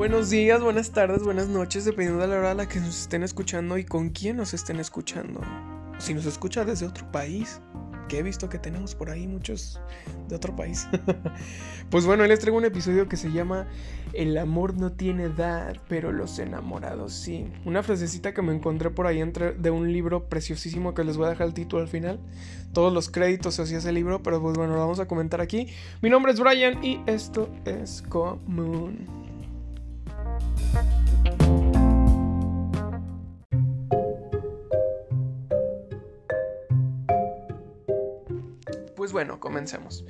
Buenos días, buenas tardes, buenas noches, dependiendo de la hora a la que nos estén escuchando y con quién nos estén escuchando. Si nos escucha desde otro país, que he visto que tenemos por ahí muchos de otro país. pues bueno, les traigo un episodio que se llama El amor no tiene edad, pero los enamorados sí. Una frasecita que me encontré por ahí entre, de un libro preciosísimo que les voy a dejar el título al final. Todos los créditos hacia ese libro, pero pues bueno, lo vamos a comentar aquí. Mi nombre es Brian y esto es Común. Pues bueno, comencemos.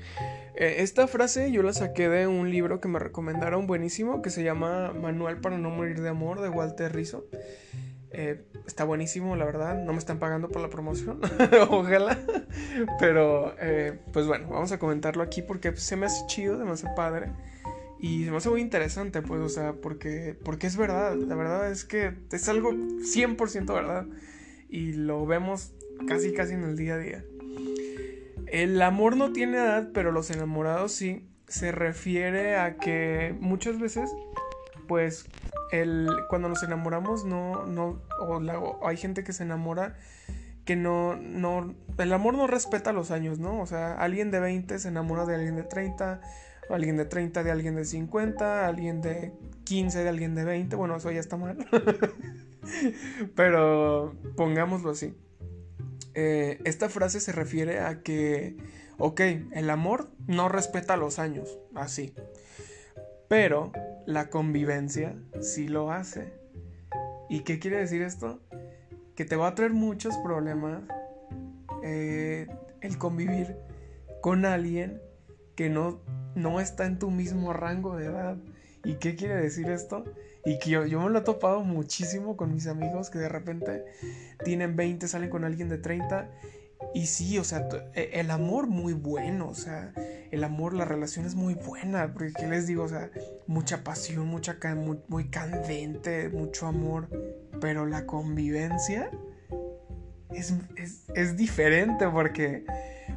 Eh, esta frase yo la saqué de un libro que me recomendaron buenísimo que se llama Manual para no morir de amor de Walter Rizzo. Eh, está buenísimo, la verdad. No me están pagando por la promoción. Ojalá. Pero, eh, pues bueno, vamos a comentarlo aquí porque se me hace chido, se me hace padre. Y se me hace muy interesante, pues, o sea, porque, porque es verdad. La verdad es que es algo 100% verdad. Y lo vemos casi, casi en el día a día. El amor no tiene edad, pero los enamorados sí. Se refiere a que muchas veces, pues, el, cuando nos enamoramos, no, no, o, hay gente que se enamora que no, no, el amor no respeta los años, ¿no? O sea, alguien de 20 se enamora de alguien de 30, alguien de 30 de alguien de 50, alguien de 15 de alguien de 20, bueno, eso ya está mal. Pero pongámoslo así. Eh, esta frase se refiere a que, ok, el amor no respeta los años, así. Pero la convivencia sí lo hace. ¿Y qué quiere decir esto? Que te va a traer muchos problemas eh, el convivir con alguien que no, no está en tu mismo rango de edad. ¿Y qué quiere decir esto? Y que yo, me lo he topado muchísimo con mis amigos que de repente tienen 20, salen con alguien de 30. Y sí, o sea, e, el amor muy bueno, o sea, el amor, la relación es muy buena, porque ¿qué les digo? O sea, mucha pasión, mucha muy, muy candente, mucho amor, pero la convivencia es, es, diferente porque,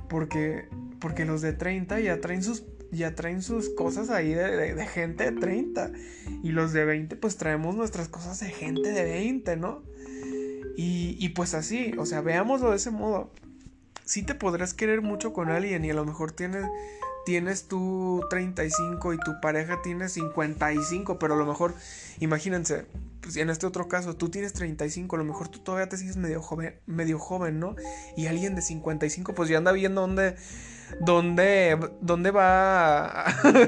porque, porque los de 30 ya traen sus ya traen sus cosas ahí de, gente de 30. Y los de 20 pues traemos nuestras cosas de gente de 20, ¿no? Y, y pues así, o sea, veámoslo de ese modo. Sí te podrás querer mucho con alguien y a lo mejor tienes, tienes tú 35 y tu pareja tiene 55, pero a lo mejor, imagínense, pues en este otro caso, tú tienes 35, a lo mejor tú todavía te sigues medio joven, medio joven, ¿no? Y alguien de 55, pues ya anda viendo dónde dónde, dónde va,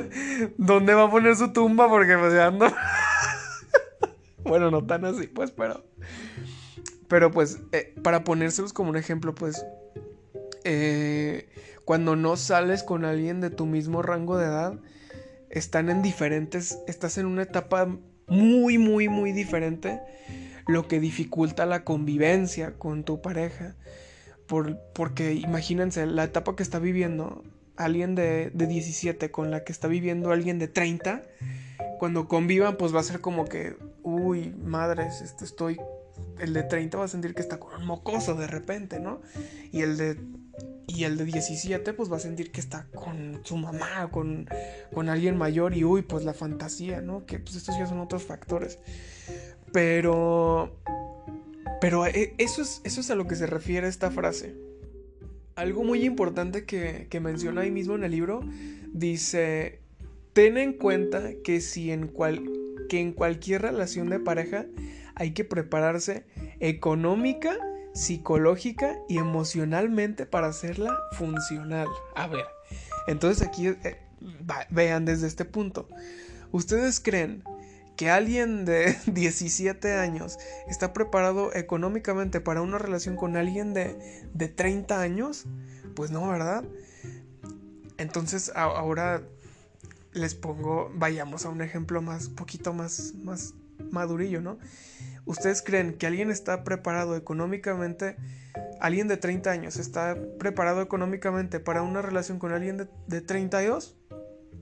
dónde va a poner su tumba, porque pues ya ando... bueno, no tan así, pues, pero... Pero pues, eh, para ponérselos como un ejemplo, pues, eh, cuando no sales con alguien de tu mismo rango de edad, están en diferentes, estás en una etapa muy, muy, muy diferente, lo que dificulta la convivencia con tu pareja porque imagínense la etapa que está viviendo alguien de, de 17 con la que está viviendo alguien de 30. Cuando convivan, pues va a ser como que, uy, madres, este estoy. El de 30 va a sentir que está con un mocoso de repente, ¿no? Y el de y el de 17 pues va a sentir que está con su mamá, con, con alguien mayor y uy, pues la fantasía, ¿no? Que pues estos ya son otros factores. Pero pero eh, eso es, eso es a lo que se refiere esta frase. Algo muy importante que, menciona ahí mismo en el libro dice, ten en cuenta que si en, cual, que en cualquier relación de pareja hay que prepararse económica, psicológica y emocionalmente para hacerla funcional. A ver, entonces aquí eh, vean desde este punto. ¿Ustedes creen que alguien de 17 años está preparado económicamente para una relación con alguien de, de 30 años, pues no, ¿verdad? Entonces ahora les pongo, vayamos a un ejemplo más, poquito más, más madurillo, ¿no? ¿Ustedes creen que alguien está preparado económicamente, alguien de 30 años está preparado económicamente para una relación con alguien de, de 32?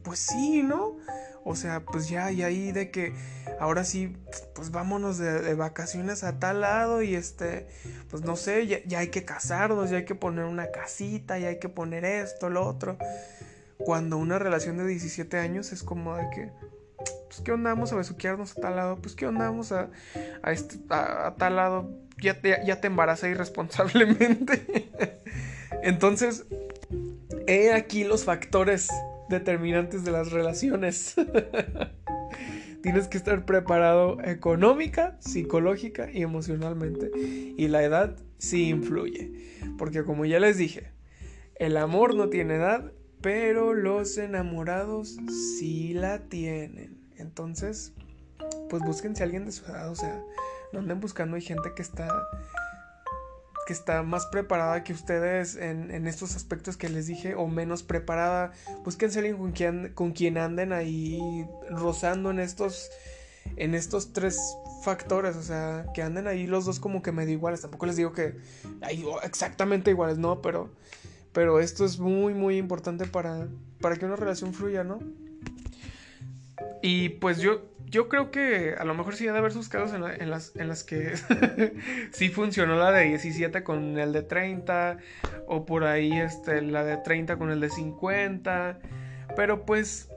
Pues sí, ¿no? O sea, pues ya, y ahí de que ahora sí, pues vámonos de, vacaciones a tal lado y este, pues no sé, ya, hay que casarnos, ya hay que poner una casita, ya hay que poner esto, lo otro. Cuando una relación de 17 años es como de que, pues qué onda, a besuquearnos a tal lado, pues qué onda, a, a, este, a, tal lado, ya te, ya te irresponsablemente. Entonces, he aquí los factores determinantes de las relaciones. Tienes que estar preparado económica, psicológica y emocionalmente. Y la edad sí influye. Porque como ya les dije, el amor no tiene edad, pero los enamorados sí la tienen. Entonces, pues búsquense a alguien de su edad. O sea, no anden buscando. Hay gente que está que está más preparada que ustedes en, estos aspectos que les dije o menos preparada. Búsquense alguien con quien, con quien anden ahí rozando en estos, en estos tres factores, o sea, que anden ahí los dos como que medio iguales. Tampoco les digo que hay exactamente iguales, no, pero, pero esto es muy, muy importante para, para que una relación fluya, ¿no? Y pues yo, yo creo que a lo mejor sí ha de haber sus casos en, las, en las que sí funcionó la de 17 con el de 30 o por ahí este, la de 30 con el de 50. Pero pues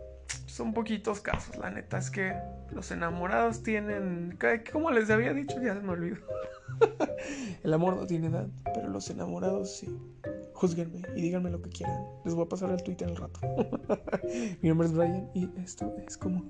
son poquitos casos, la neta es que los enamorados tienen, como les había dicho, ya se me olvidó. el amor no tiene edad, pero los enamorados sí. Júzguenme y díganme lo que quieran. Les voy a pasar el Twitter el rato. Mi nombre es Brian y esto es como...